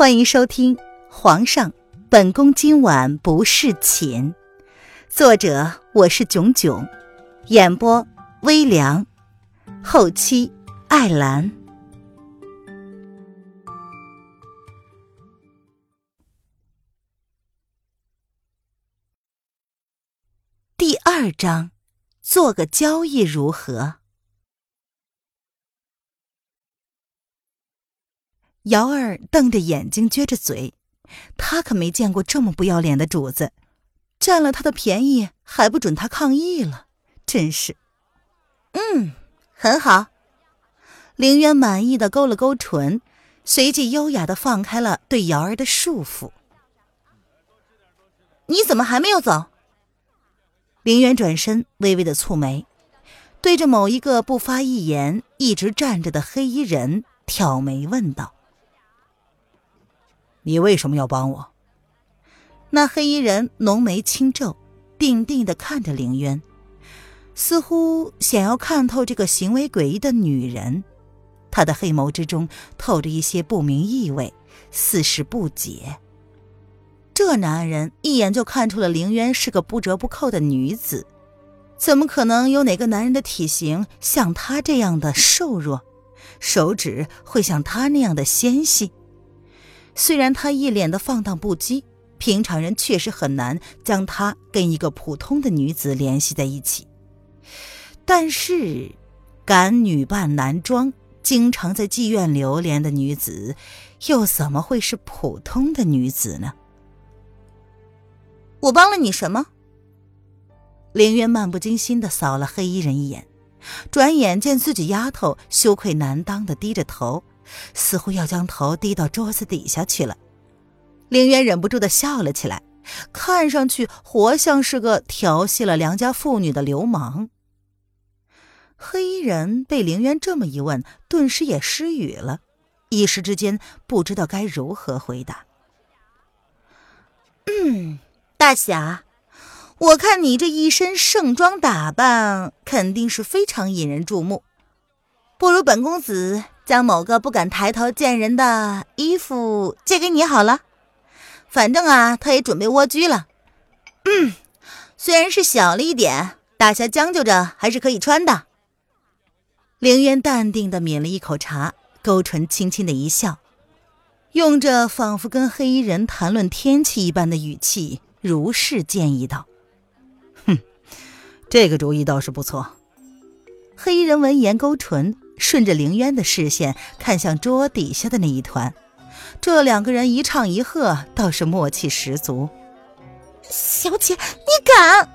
欢迎收听《皇上，本宫今晚不侍寝》，作者我是囧囧，演播微凉，后期艾兰。第二章，做个交易如何？瑶儿瞪着眼睛，撅着嘴，他可没见过这么不要脸的主子，占了他的便宜还不准他抗议了，真是。嗯，很好。凌渊满意的勾了勾唇，随即优雅的放开了对瑶儿的束缚。你怎么还没有走？凌渊转身，微微的蹙眉，对着某一个不发一言、一直站着的黑衣人挑眉问道。你为什么要帮我？那黑衣人浓眉轻皱，定定的看着凌渊，似乎想要看透这个行为诡异的女人。他的黑眸之中透着一些不明意味，似是不解。这男人一眼就看出了凌渊是个不折不扣的女子，怎么可能有哪个男人的体型像他这样的瘦弱，手指会像他那样的纤细？虽然他一脸的放荡不羁，平常人确实很难将他跟一个普通的女子联系在一起。但是，敢女扮男装、经常在妓院流连的女子，又怎么会是普通的女子呢？我帮了你什么？凌渊漫不经心的扫了黑衣人一眼，转眼见自己丫头羞愧难当的低着头。似乎要将头低到桌子底下去了，凌渊忍不住的笑了起来，看上去活像是个调戏了良家妇女的流氓。黑衣人被凌渊这么一问，顿时也失语了，一时之间不知道该如何回答。嗯，大侠，我看你这一身盛装打扮，肯定是非常引人注目，不如本公子。将某个不敢抬头见人的衣服借给你好了，反正啊，他也准备蜗居了。嗯，虽然是小了一点，大侠将就着还是可以穿的。凌渊淡定的抿了一口茶，勾唇轻轻的一笑，用着仿佛跟黑衣人谈论天气一般的语气，如是建议道：“哼，这个主意倒是不错。”黑衣人闻言勾唇。顺着凌渊的视线看向桌底下的那一团，这两个人一唱一和，倒是默契十足。小姐，你敢？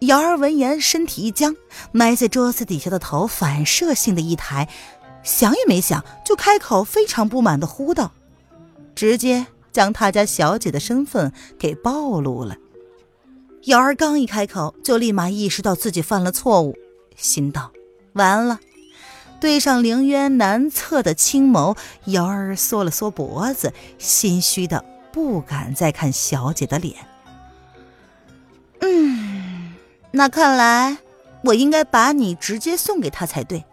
瑶儿闻言身体一僵，埋在桌子底下的头反射性的一抬，想也没想就开口，非常不满的呼道，直接将他家小姐的身份给暴露了。瑶儿刚一开口，就立马意识到自己犯了错误，心道：完了。对上凌渊难测的青眸，瑶儿缩了缩脖子，心虚的不敢再看小姐的脸。嗯，那看来我应该把你直接送给他才对，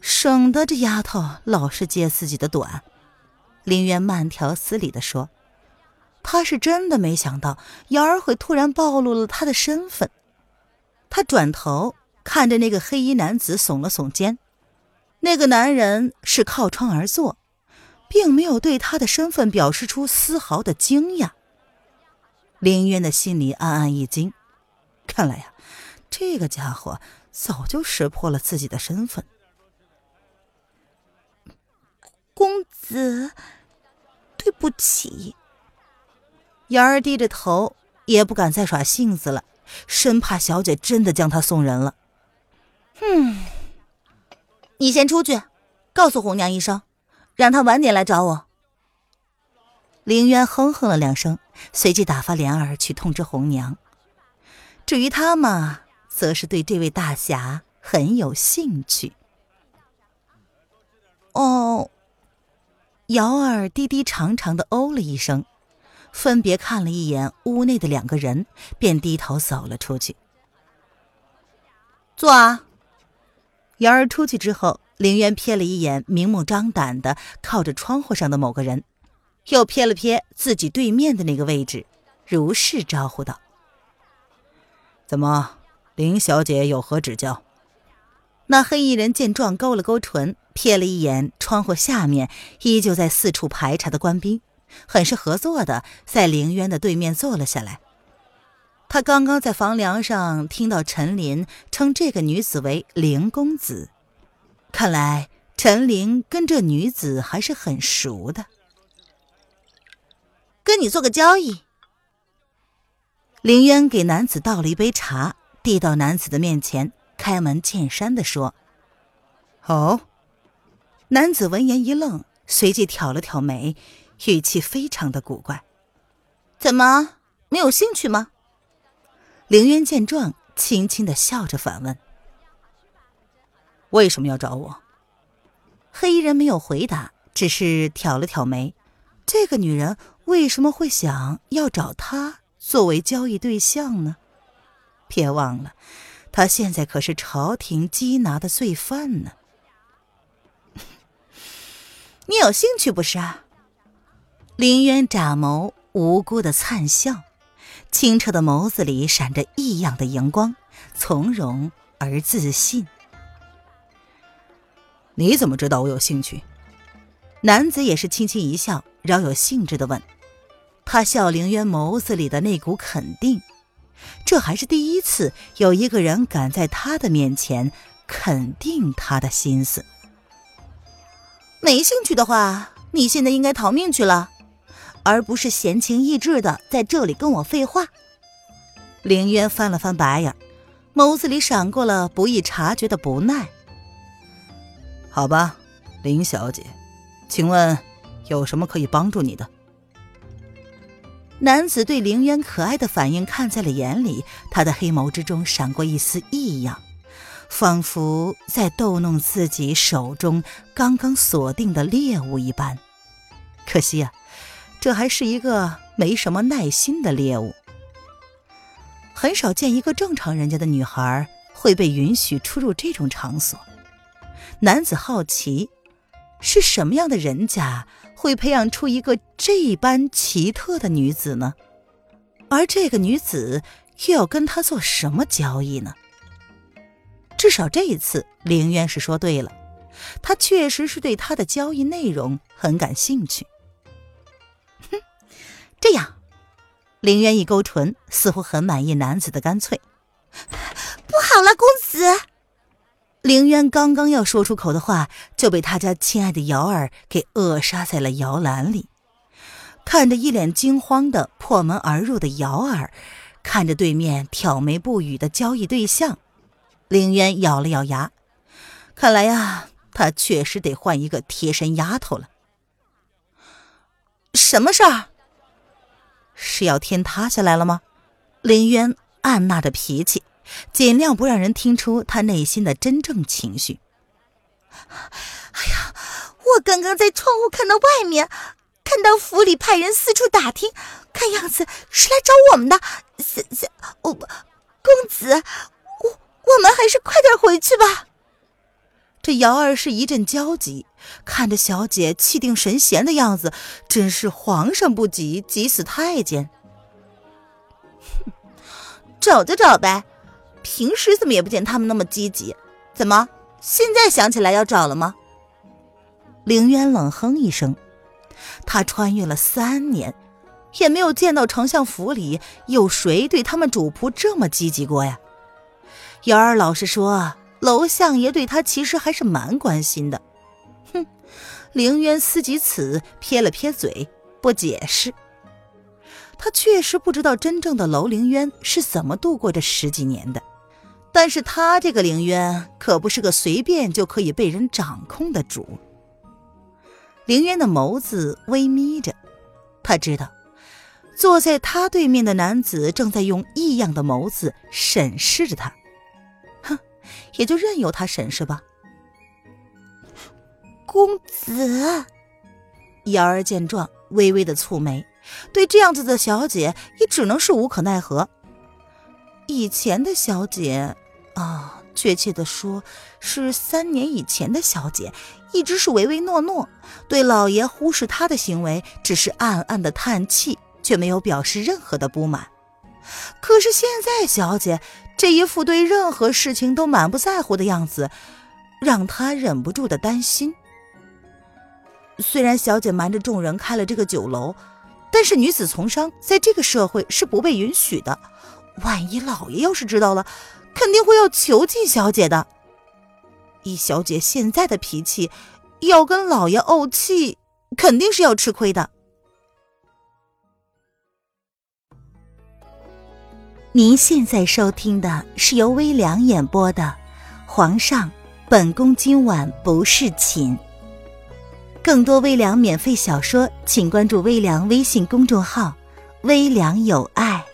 省得这丫头老是揭自己的短。凌渊慢条斯理的说：“他是真的没想到瑶儿会突然暴露了他的身份。”他转头。看着那个黑衣男子，耸了耸肩。那个男人是靠窗而坐，并没有对他的身份表示出丝毫的惊讶。林渊的心里暗暗一惊，看来呀，这个家伙早就识破了自己的身份。公子，对不起。瑶儿低着头，也不敢再耍性子了，生怕小姐真的将他送人了。嗯，你先出去，告诉红娘一声，让她晚点来找我。凌渊哼哼了两声，随即打发莲儿去通知红娘。至于他嘛，则是对这位大侠很有兴趣。哦，瑶儿低低长长的哦了一声，分别看了一眼屋内的两个人，便低头走了出去。坐啊。瑶儿出去之后，凌渊瞥了一眼明目张胆的靠着窗户上的某个人，又瞥了瞥自己对面的那个位置，如是招呼道：“怎么，林小姐有何指教？”那黑衣人见状，勾了勾唇，瞥了一眼窗户下面依旧在四处排查的官兵，很是合作的在凌渊的对面坐了下来。他刚刚在房梁上听到陈林称这个女子为凌公子。看来陈琳跟这女子还是很熟的。跟你做个交易。林渊给男子倒了一杯茶，递到男子的面前，开门见山的说：“哦。”男子闻言一愣，随即挑了挑眉，语气非常的古怪：“怎么没有兴趣吗？”凌渊见状，轻轻的笑着反问。为什么要找我？黑衣人没有回答，只是挑了挑眉。这个女人为什么会想要找他作为交易对象呢？别忘了，他现在可是朝廷缉拿的罪犯呢。你有兴趣不是？林渊眨眸，无辜的灿笑，清澈的眸子里闪着异样的荧光，从容而自信。你怎么知道我有兴趣？男子也是轻轻一笑，饶有兴致的问。他笑凌渊眸子里的那股肯定，这还是第一次有一个人敢在他的面前肯定他的心思。没兴趣的话，你现在应该逃命去了，而不是闲情逸致的在这里跟我废话。凌渊翻了翻白眼，眸子里闪过了不易察觉的不耐。好吧，林小姐，请问有什么可以帮助你的？男子对凌渊可爱的反应看在了眼里，他的黑眸之中闪过一丝异样，仿佛在逗弄自己手中刚刚锁定的猎物一般。可惜啊，这还是一个没什么耐心的猎物。很少见一个正常人家的女孩会被允许出入这种场所。男子好奇，是什么样的人家会培养出一个这般奇特的女子呢？而这个女子又要跟他做什么交易呢？至少这一次，凌渊是说对了，他确实是对他的交易内容很感兴趣。这样，凌渊一勾唇，似乎很满意男子的干脆。不好了，公子！凌渊刚刚要说出口的话，就被他家亲爱的瑶儿给扼杀在了摇篮里。看着一脸惊慌的破门而入的瑶儿，看着对面挑眉不语的交易对象，凌渊咬了咬牙，看来呀，他确实得换一个贴身丫头了。什么事儿？是要天塌下来了吗？林渊按捺着脾气。尽量不让人听出他内心的真正情绪。哎呀，我刚刚在窗户看到外面，看到府里派人四处打听，看样子是来找我们的。小小，我公子，我我们还是快点回去吧。这瑶儿是一阵焦急，看着小姐气定神闲的样子，真是皇上不急急死太监。哼，找就找呗。平时怎么也不见他们那么积极，怎么现在想起来要找了吗？凌渊冷哼一声，他穿越了三年，也没有见到丞相府里有谁对他们主仆这么积极过呀。瑶儿老实说，楼相爷对他其实还是蛮关心的。哼，凌渊思及此，撇了撇嘴，不解释。他确实不知道真正的楼凌渊是怎么度过这十几年的。但是他这个凌渊可不是个随便就可以被人掌控的主。凌渊的眸子微眯着，他知道坐在他对面的男子正在用异样的眸子审视着他。也就任由他审视吧。公子，瑶儿见状微微的蹙眉，对这样子的小姐也只能是无可奈何。以前的小姐。啊，确切的说，是三年以前的小姐，一直是唯唯诺诺，对老爷忽视她的行为，只是暗暗的叹气，却没有表示任何的不满。可是现在，小姐这一副对任何事情都满不在乎的样子，让他忍不住的担心。虽然小姐瞒着众人开了这个酒楼，但是女子从商在这个社会是不被允许的。万一老爷要是知道了，肯定会要囚禁小姐的。以小姐现在的脾气，要跟老爷怄气，肯定是要吃亏的。您现在收听的是由微凉演播的《皇上，本宫今晚不是寝》。更多微凉免费小说，请关注微凉微信公众号“微凉有爱”。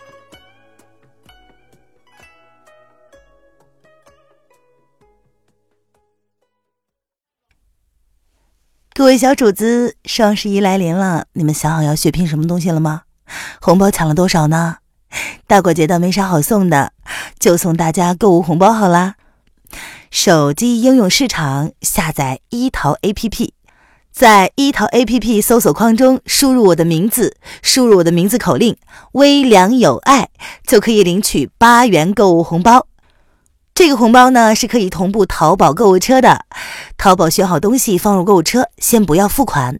各位小主子，双十一来临了，你们想好要血拼什么东西了吗？红包抢了多少呢？大过节的没啥好送的，就送大家购物红包好啦！手机应用市场下载一淘 APP，在一淘 APP 搜索框中输入我的名字，输入我的名字口令“微凉有爱”，就可以领取八元购物红包。这个红包呢是可以同步淘宝购物车的，淘宝选好东西放入购物车，先不要付款，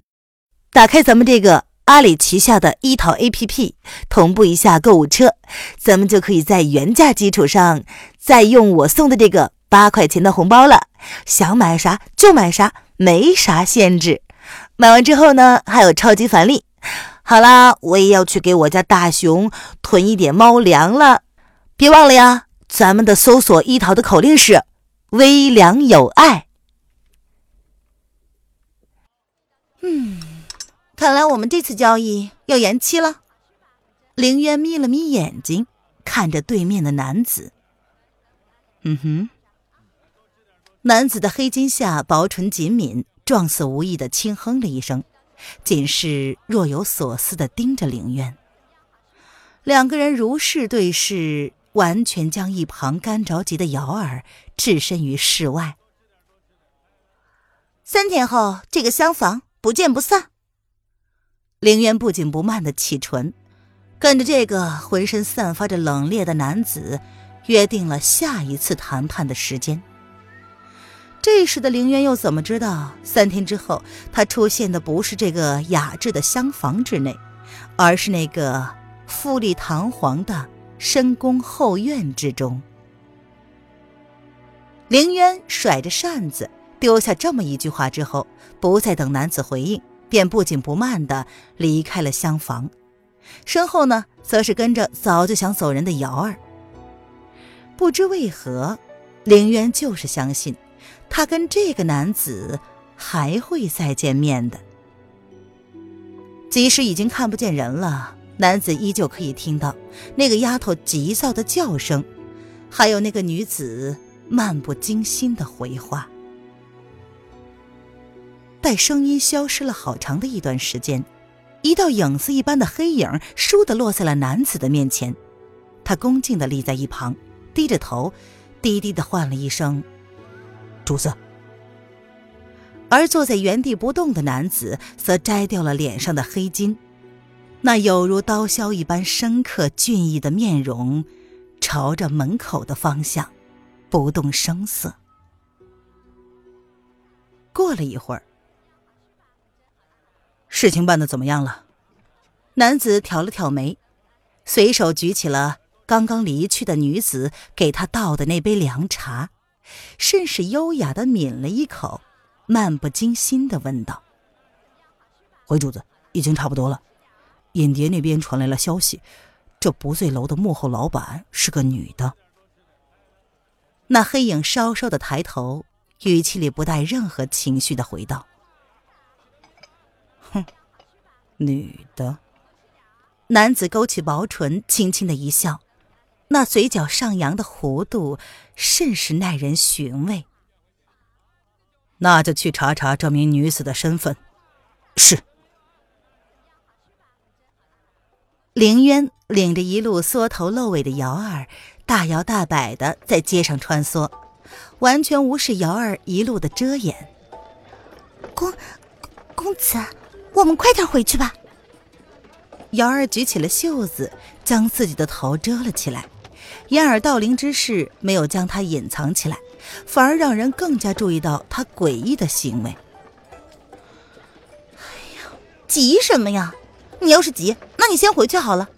打开咱们这个。阿里旗下的一淘 APP 同步一下购物车，咱们就可以在原价基础上再用我送的这个八块钱的红包了。想买啥就买啥，没啥限制。买完之后呢，还有超级返利。好啦，我也要去给我家大熊囤一点猫粮了。别忘了呀，咱们的搜索一淘的口令是“微粮有爱”。嗯。看来我们这次交易要延期了。凌渊眯了眯眼睛，看着对面的男子。嗯哼。男子的黑金下薄唇紧抿，状似无意的轻哼了一声，仅是若有所思的盯着凌渊。两个人如是对视，完全将一旁干着急的瑶儿置身于世外。三天后，这个厢房不见不散。凌渊不紧不慢的启唇，跟着这个浑身散发着冷冽的男子，约定了下一次谈判的时间。这时的凌渊又怎么知道，三天之后他出现的不是这个雅致的厢房之内，而是那个富丽堂皇的深宫后院之中？凌渊甩着扇子，丢下这么一句话之后，不再等男子回应。便不紧不慢地离开了厢房，身后呢，则是跟着早就想走人的瑶儿。不知为何，凌渊就是相信，他跟这个男子还会再见面的。即使已经看不见人了，男子依旧可以听到那个丫头急躁的叫声，还有那个女子漫不经心的回话。待声音消失了好长的一段时间，一道影子一般的黑影倏地落在了男子的面前。他恭敬地立在一旁，低着头，低低地唤了一声：“主子。”而坐在原地不动的男子则摘掉了脸上的黑巾，那有如刀削一般深刻俊逸的面容，朝着门口的方向，不动声色。过了一会儿。事情办得怎么样了？男子挑了挑眉，随手举起了刚刚离去的女子给他倒的那杯凉茶，甚是优雅的抿了一口，漫不经心的问道：“回主子，已经差不多了。尹蝶那边传来了消息，这不醉楼的幕后老板是个女的。”那黑影稍稍的抬头，语气里不带任何情绪的回道。哼，女的。男子勾起薄唇，轻轻的一笑，那嘴角上扬的弧度甚是耐人寻味。那就去查查这名女子的身份。是。凌渊领着一路缩头露尾的瑶儿，大摇大摆的在街上穿梭，完全无视瑶儿一路的遮掩。公公子，我们快点回去吧。瑶儿举起了袖子，将自己的头遮了起来，掩耳盗铃之事没有将她隐藏起来，反而让人更加注意到她诡异的行为。哎呀，急什么呀？你要是急，那你先回去好了。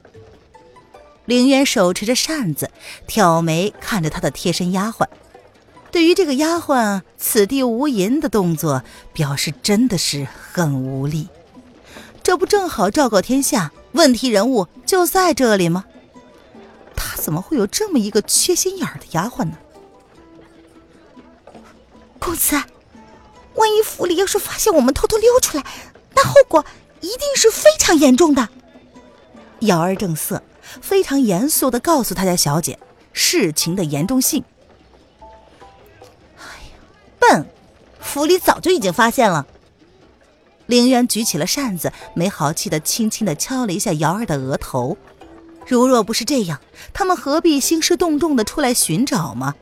凌渊手持着扇子，挑眉看着他的贴身丫鬟，对于这个丫鬟“此地无银”的动作，表示真的是很无力。这不正好昭告天下？问题人物就在这里吗？他怎么会有这么一个缺心眼儿的丫鬟呢？公子，万一府里要是发现我们偷偷溜出来，那后果一定是非常严重的。瑶儿正色，非常严肃的告诉他家小姐事情的严重性。哎呀，笨，府里早就已经发现了。凌渊举起了扇子，没好气的轻轻的敲了一下瑶儿的额头。如若不是这样，他们何必兴师动众的出来寻找吗？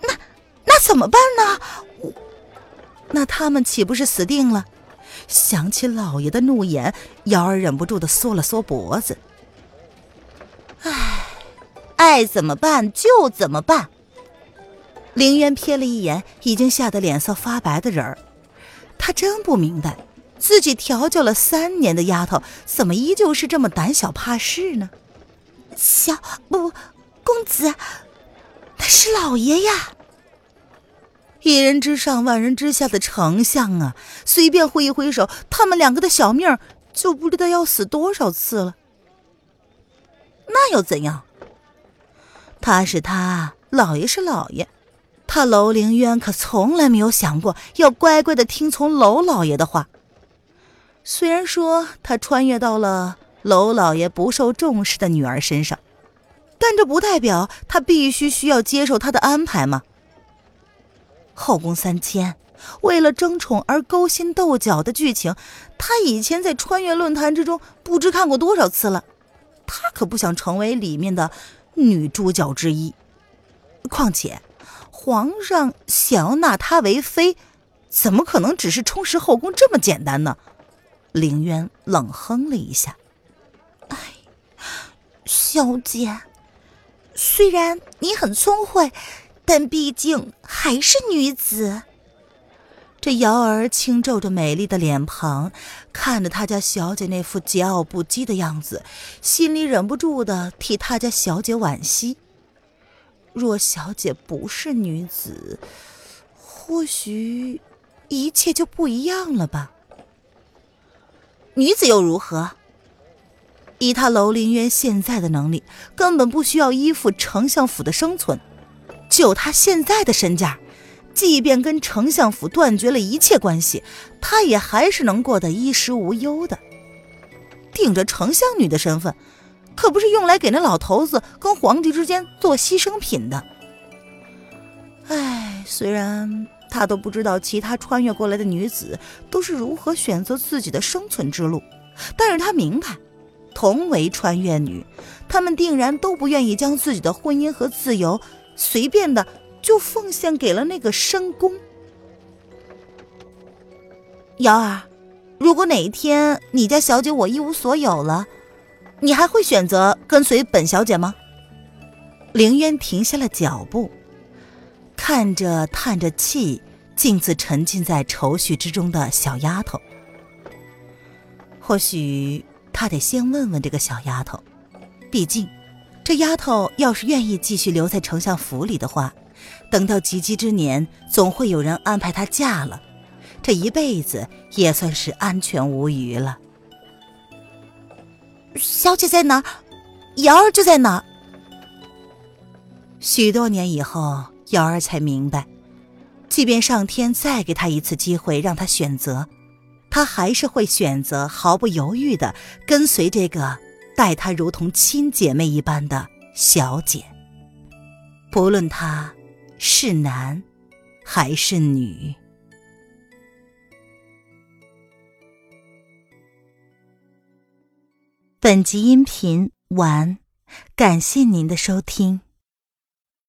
那那怎么办呢？那他们岂不是死定了？想起老爷的怒言，瑶儿忍不住的缩了缩脖子。唉，爱怎么办就怎么办。凌渊瞥了一眼已经吓得脸色发白的人儿，他真不明白，自己调教了三年的丫头，怎么依旧是这么胆小怕事呢？小不，公子，那是老爷呀！一人之上，万人之下的丞相啊，随便挥一挥手，他们两个的小命就不知道要死多少次了。那又怎样？他是他，老爷是老爷。他楼凌渊可从来没有想过要乖乖的听从楼老爷的话。虽然说他穿越到了楼老爷不受重视的女儿身上，但这不代表他必须需要接受他的安排吗？后宫三千，为了争宠而勾心斗角的剧情，他以前在穿越论坛之中不知看过多少次了。他可不想成为里面的女主角之一。况且。皇上想要纳她为妃，怎么可能只是充实后宫这么简单呢？凌渊冷哼了一下：“哎，小姐，虽然你很聪慧，但毕竟还是女子。”这瑶儿轻皱着美丽的脸庞，看着他家小姐那副桀骜不羁的样子，心里忍不住的替他家小姐惋惜。若小姐不是女子，或许一切就不一样了吧。女子又如何？以他楼凌渊现在的能力，根本不需要依附丞相府的生存。就他现在的身价，即便跟丞相府断绝了一切关系，他也还是能过得衣食无忧的。顶着丞相女的身份。可不是用来给那老头子跟皇帝之间做牺牲品的。唉，虽然他都不知道其他穿越过来的女子都是如何选择自己的生存之路，但是他明白，同为穿越女，他们定然都不愿意将自己的婚姻和自由随便的就奉献给了那个深宫。瑶儿，如果哪一天你家小姐我一无所有了。你还会选择跟随本小姐吗？凌渊停下了脚步，看着叹着气，径自沉浸在愁绪之中的小丫头。或许他得先问问这个小丫头，毕竟，这丫头要是愿意继续留在丞相府里的话，等到及笄之年，总会有人安排她嫁了，这一辈子也算是安全无虞了。小姐在哪？瑶儿就在哪。许多年以后，瑶儿才明白，即便上天再给她一次机会，让她选择，她还是会选择毫不犹豫的跟随这个待她如同亲姐妹一般的小姐，不论她是男还是女。本集音频完，感谢您的收听。